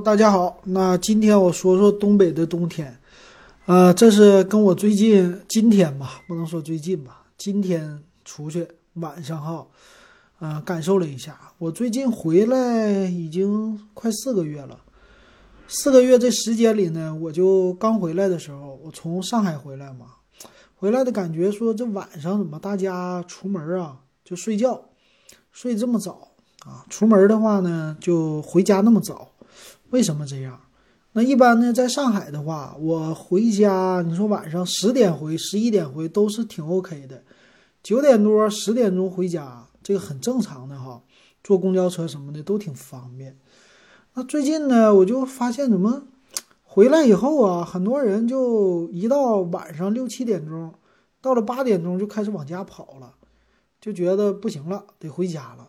大家好。那今天我说说东北的冬天，呃，这是跟我最近今天吧，不能说最近吧，今天出去晚上哈，呃，感受了一下。我最近回来已经快四个月了，四个月这时间里呢，我就刚回来的时候，我从上海回来嘛，回来的感觉说这晚上怎么大家出门啊就睡觉，睡这么早啊？出门的话呢，就回家那么早。为什么这样？那一般呢，在上海的话，我回家，你说晚上十点回、十一点回都是挺 OK 的，九点多、十点钟回家，这个很正常的哈。坐公交车什么的都挺方便。那最近呢，我就发现怎么回来以后啊，很多人就一到晚上六七点钟，到了八点钟就开始往家跑了，就觉得不行了，得回家了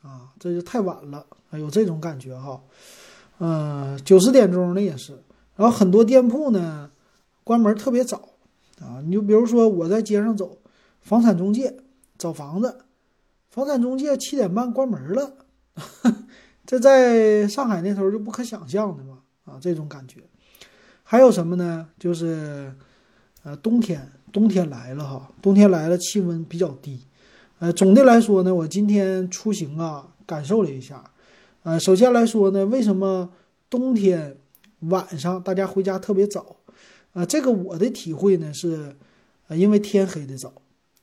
啊，这就太晚了，有这种感觉哈。嗯，九十点钟的也是，然后很多店铺呢关门特别早啊。你就比如说我在街上走，房产中介找房子，房产中介七点半关门了，这在上海那头就不可想象的嘛啊，这种感觉。还有什么呢？就是呃冬天，冬天来了哈，冬天来了，气温比较低。呃，总的来说呢，我今天出行啊，感受了一下。呃，首先来说呢，为什么冬天晚上大家回家特别早？啊，这个我的体会呢是，呃，因为天黑的早，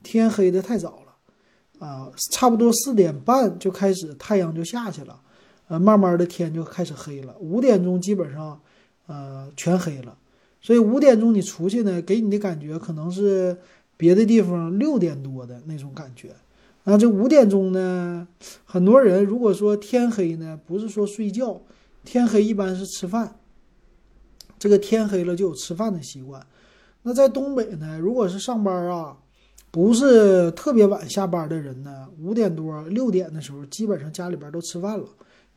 天黑的太早了，啊，差不多四点半就开始太阳就下去了，呃，慢慢的天就开始黑了，五点钟基本上，呃，全黑了，所以五点钟你出去呢，给你的感觉可能是别的地方六点多的那种感觉。那这五点钟呢？很多人如果说天黑呢，不是说睡觉，天黑一般是吃饭。这个天黑了就有吃饭的习惯。那在东北呢，如果是上班啊，不是特别晚下班的人呢，五点多六点的时候，基本上家里边都吃饭了。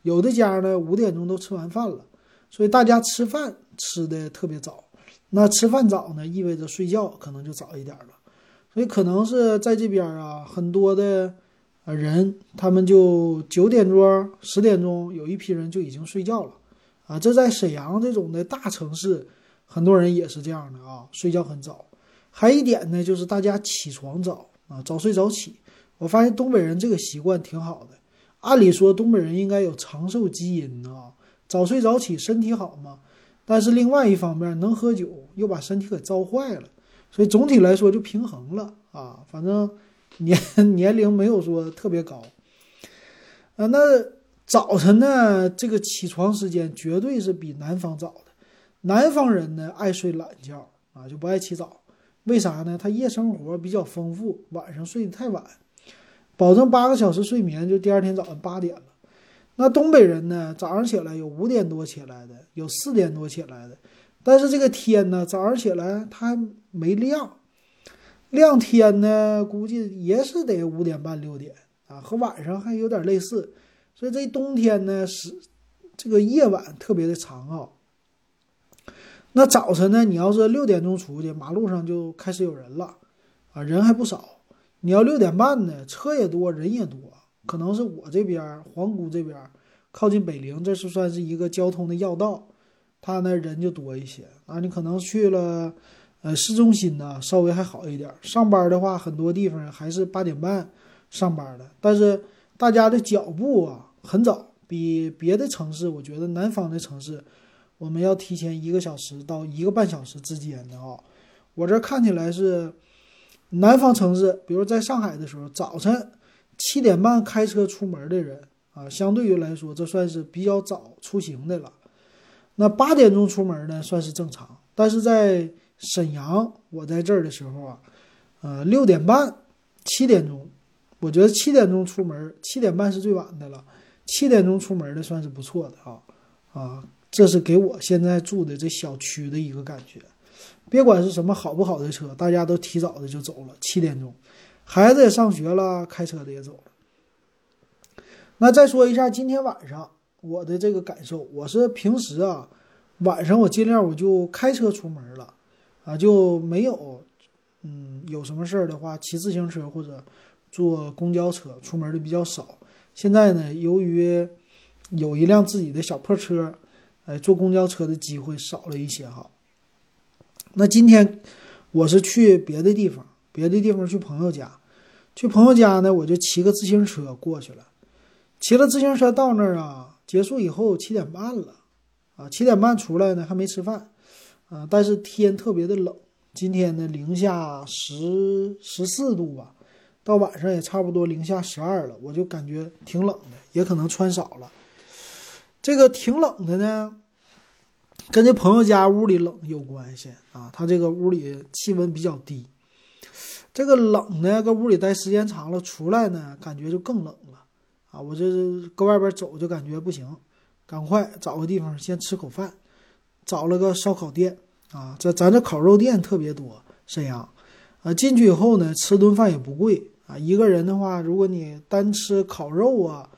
有的家呢，五点钟都吃完饭了，所以大家吃饭吃的特别早。那吃饭早呢，意味着睡觉可能就早一点了。所以可能是在这边啊，很多的呃人，他们就九点多、十点钟，有一批人就已经睡觉了，啊，这在沈阳这种的大城市，很多人也是这样的啊，睡觉很早。还一点呢，就是大家起床早啊，早睡早起。我发现东北人这个习惯挺好的，按理说东北人应该有长寿基因啊，早睡早起身体好嘛。但是另外一方面，能喝酒又把身体给糟坏了。所以总体来说就平衡了啊，反正年 年龄没有说特别高，啊，那早晨呢，这个起床时间绝对是比南方早的。南方人呢爱睡懒觉啊，就不爱起早，为啥呢？他夜生活比较丰富，晚上睡得太晚，保证八个小时睡眠，就第二天早上八点了。那东北人呢，早上起来有五点多起来的，有四点多起来的。但是这个天呢，早上起来它还没亮，亮天呢，估计也是得五点半六点啊，和晚上还有点类似。所以这冬天呢是这个夜晚特别的长啊。那早晨呢，你要是六点钟出去，马路上就开始有人了啊，人还不少。你要六点半呢，车也多，人也多，可能是我这边皇姑这边靠近北陵，这是算是一个交通的要道。他那人就多一些啊，你可能去了，呃，市中心呢稍微还好一点。上班的话，很多地方还是八点半上班的，但是大家的脚步啊很早，比别的城市，我觉得南方的城市，我们要提前一个小时到一个半小时之间的啊。我这看起来是南方城市，比如在上海的时候，早晨七点半开车出门的人啊，相对于来说，这算是比较早出行的了。那八点钟出门呢，算是正常。但是在沈阳，我在这儿的时候啊，呃，六点半、七点钟，我觉得七点钟出门，七点半是最晚的了。七点钟出门的算是不错的啊啊，这是给我现在住的这小区的一个感觉。别管是什么好不好的车，大家都提早的就走了。七点钟，孩子也上学了，开车的也走了。那再说一下今天晚上。我的这个感受，我是平时啊，晚上我尽量我就开车出门了，啊，就没有，嗯，有什么事儿的话，骑自行车或者坐公交车出门的比较少。现在呢，由于有一辆自己的小破车，哎，坐公交车的机会少了一些哈。那今天我是去别的地方，别的地方去朋友家，去朋友家呢，我就骑个自行车过去了。骑了自行车到那儿啊，结束以后七点半了，啊，七点半出来呢，还没吃饭，啊，但是天特别的冷，今天呢零下十十四度吧，到晚上也差不多零下十二了，我就感觉挺冷的，也可能穿少了。这个挺冷的呢，跟这朋友家屋里冷有关系啊。他这个屋里气温比较低，这个冷呢，搁屋里待时间长了，出来呢感觉就更冷了我这搁外边走就感觉不行，赶快找个地方先吃口饭，找了个烧烤店啊。这咱这烤肉店特别多，沈阳啊。进去以后呢，吃顿饭也不贵啊。一个人的话，如果你单吃烤肉啊。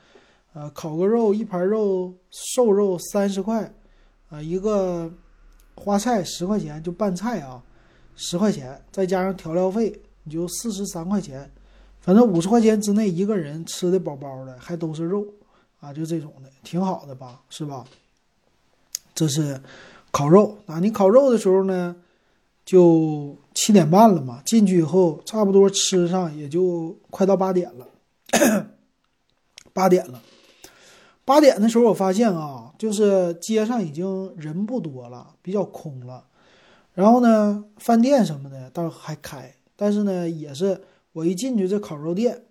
呃，烤个肉，一盘肉，瘦肉三十块，啊，一个花菜十块钱，就拌菜啊，十块钱，再加上调料费，你就四十三块钱，反正五十块钱之内一个人吃的饱饱的，还都是肉，啊，就这种的，挺好的吧，是吧？这是烤肉啊，你烤肉的时候呢，就七点半了嘛，进去以后差不多吃上也就快到八点了，八点了。八点的时候，我发现啊，就是街上已经人不多了，比较空了。然后呢，饭店什么的倒还开，但是呢，也是我一进去这烤肉店，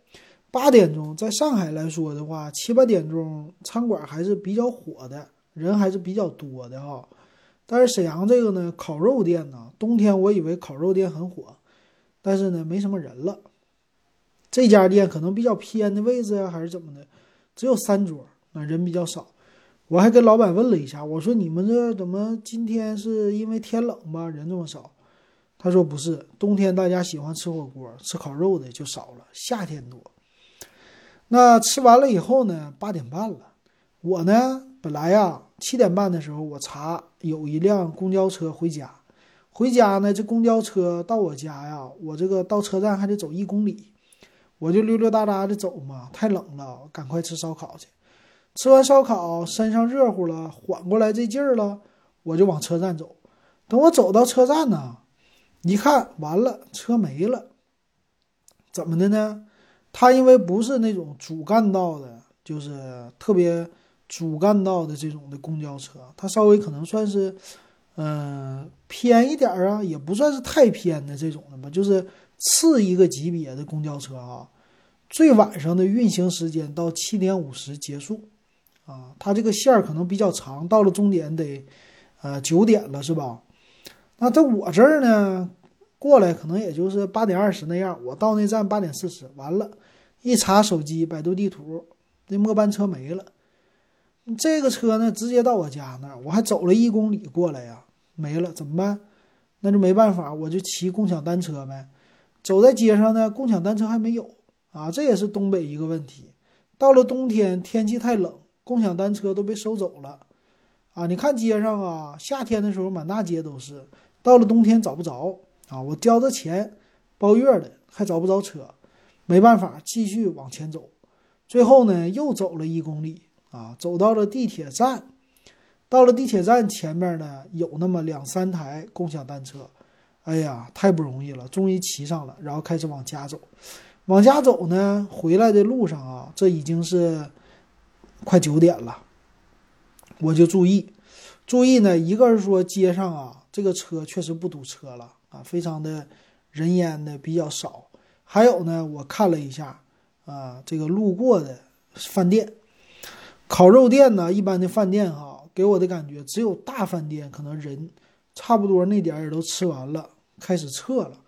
八点钟在上海来说的话，七八点钟餐馆还是比较火的，人还是比较多的哈。但是沈阳这个呢，烤肉店呢，冬天我以为烤肉店很火，但是呢，没什么人了。这家店可能比较偏的位置啊，还是怎么的，只有三桌。那，人比较少，我还跟老板问了一下，我说你们这怎么今天是因为天冷吧，人这么少？他说不是，冬天大家喜欢吃火锅、吃烤肉的就少了，夏天多。那吃完了以后呢，八点半了，我呢本来呀七点半的时候我查有一辆公交车回家，回家呢这公交车到我家呀，我这个到车站还得走一公里，我就溜溜达达的走嘛，太冷了，赶快吃烧烤去。吃完烧烤，身上热乎了，缓过来这劲儿了，我就往车站走。等我走到车站呢，一看完了，车没了。怎么的呢？它因为不是那种主干道的，就是特别主干道的这种的公交车，它稍微可能算是，嗯，偏一点啊，也不算是太偏的这种的吧，就是次一个级别的公交车啊。最晚上的运行时间到七点五十结束。啊，它这个线儿可能比较长，到了终点得，呃，九点了，是吧？那在我这儿呢，过来可能也就是八点二十那样。我到那站八点四十，完了，一查手机，百度地图，那末班车没了。这个车呢，直接到我家那儿，我还走了一公里过来呀，没了，怎么办？那就没办法，我就骑共享单车呗。走在街上呢，共享单车还没有啊，这也是东北一个问题。到了冬天，天气太冷。共享单车都被收走了，啊！你看街上啊，夏天的时候满大街都是，到了冬天找不着啊！我交的钱包月的还找不着车，没办法继续往前走，最后呢又走了一公里啊，走到了地铁站，到了地铁站前面呢有那么两三台共享单车，哎呀，太不容易了，终于骑上了，然后开始往家走，往家走呢，回来的路上啊，这已经是。快九点了，我就注意，注意呢。一个是说街上啊，这个车确实不堵车了啊，非常的人烟的比较少。还有呢，我看了一下啊，这个路过的饭店，烤肉店呢，一般的饭店哈，给我的感觉只有大饭店可能人差不多那点儿也都吃完了，开始撤了，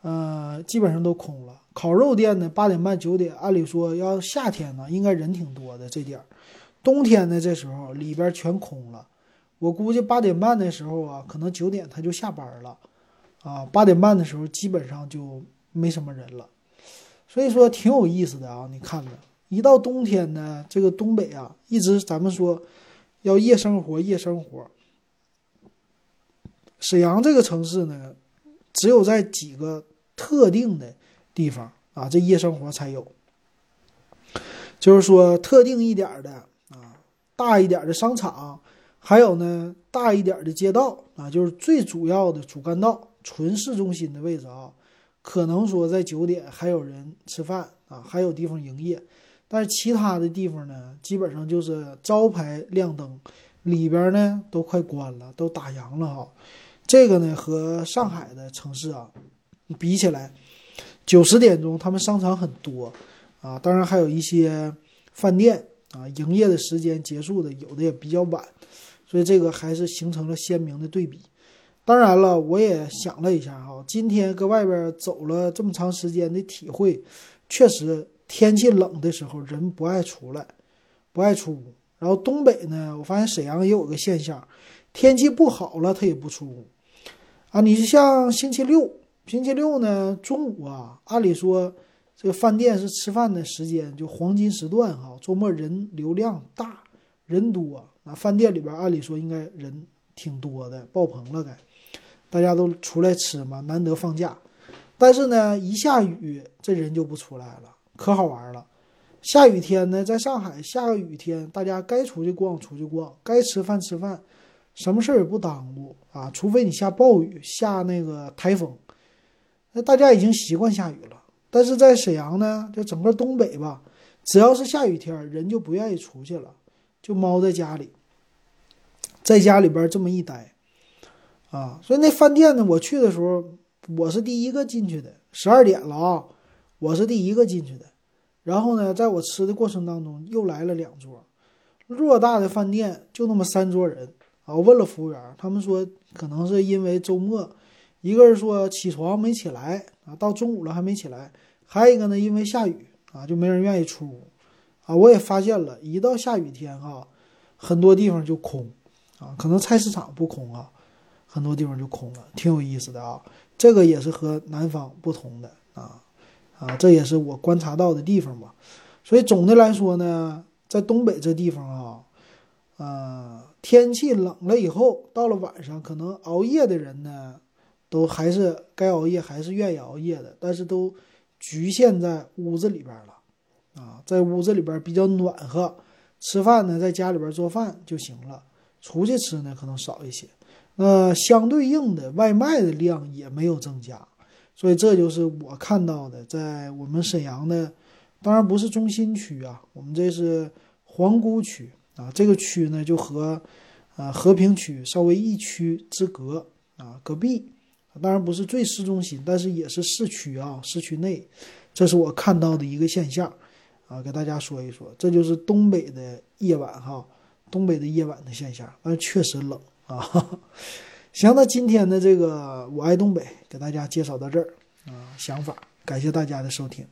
呃，基本上都空了。烤肉店呢，八点半九点，按理说要夏天呢，应该人挺多的这点儿。冬天呢，这时候里边全空了。我估计八点半的时候啊，可能九点他就下班了，啊，八点半的时候基本上就没什么人了。所以说挺有意思的啊，你看着，一到冬天呢，这个东北啊，一直咱们说要夜生活，夜生活。沈阳这个城市呢，只有在几个特定的。地方啊，这夜生活才有，就是说特定一点的啊，大一点的商场，还有呢，大一点的街道啊，就是最主要的主干道、纯市中心的位置啊，可能说在九点还有人吃饭啊，还有地方营业。但是其他的地方呢，基本上就是招牌亮灯，里边呢都快关了，都打烊了哈。这个呢和上海的城市啊比起来，九十点钟他们商场很多啊，当然还有一些饭店啊，营业的时间结束的有的也比较晚。所以这个还是形成了鲜明的对比。当然了，我也想了一下哈，今天搁外边走了这么长时间的体会，确实天气冷的时候人不爱出来，不爱出屋。然后东北呢，我发现沈阳也有个现象，天气不好了他也不出屋啊。你就像星期六，星期六呢中午啊，按理说这个饭店是吃饭的时间，就黄金时段哈，周末人流量大，人多。饭店里边按理说应该人挺多的，爆棚了该，大家都出来吃嘛，难得放假。但是呢，一下雨这人就不出来了，可好玩了。下雨天呢，在上海下个雨天，大家该出去逛出去逛，该吃饭吃饭，什么事儿也不耽误啊。除非你下暴雨、下那个台风，那大家已经习惯下雨了。但是在沈阳呢，就整个东北吧，只要是下雨天，人就不愿意出去了。就猫在家里，在家里边这么一待，啊，所以那饭店呢，我去的时候我是第一个进去的，十二点了啊，我是第一个进去的。然后呢，在我吃的过程当中，又来了两桌，偌大的饭店就那么三桌人啊。我问了服务员，他们说可能是因为周末，一个人说起床没起来啊，到中午了还没起来，还有一个呢，因为下雨啊，就没人愿意出屋。啊，我也发现了，一到下雨天哈，很多地方就空，啊，可能菜市场不空啊，很多地方就空了，挺有意思的啊。这个也是和南方不同的啊，啊，这也是我观察到的地方吧。所以总的来说呢，在东北这地方啊，呃，天气冷了以后，到了晚上，可能熬夜的人呢，都还是该熬夜，还是愿意熬夜的，但是都局限在屋子里边了。啊，在屋子里边比较暖和，吃饭呢在家里边做饭就行了，出去吃呢可能少一些。那相对应的外卖的量也没有增加，所以这就是我看到的，在我们沈阳的，当然不是中心区啊，我们这是皇姑区啊，这个区呢就和啊和平区稍微一区之隔啊，隔壁，当然不是最市中心，但是也是市区啊，市区内，这是我看到的一个现象。啊，给大家说一说，这就是东北的夜晚哈，东北的夜晚的现象，但确实冷啊。行，那今天的这个我爱东北，给大家介绍到这儿啊，想法，感谢大家的收听。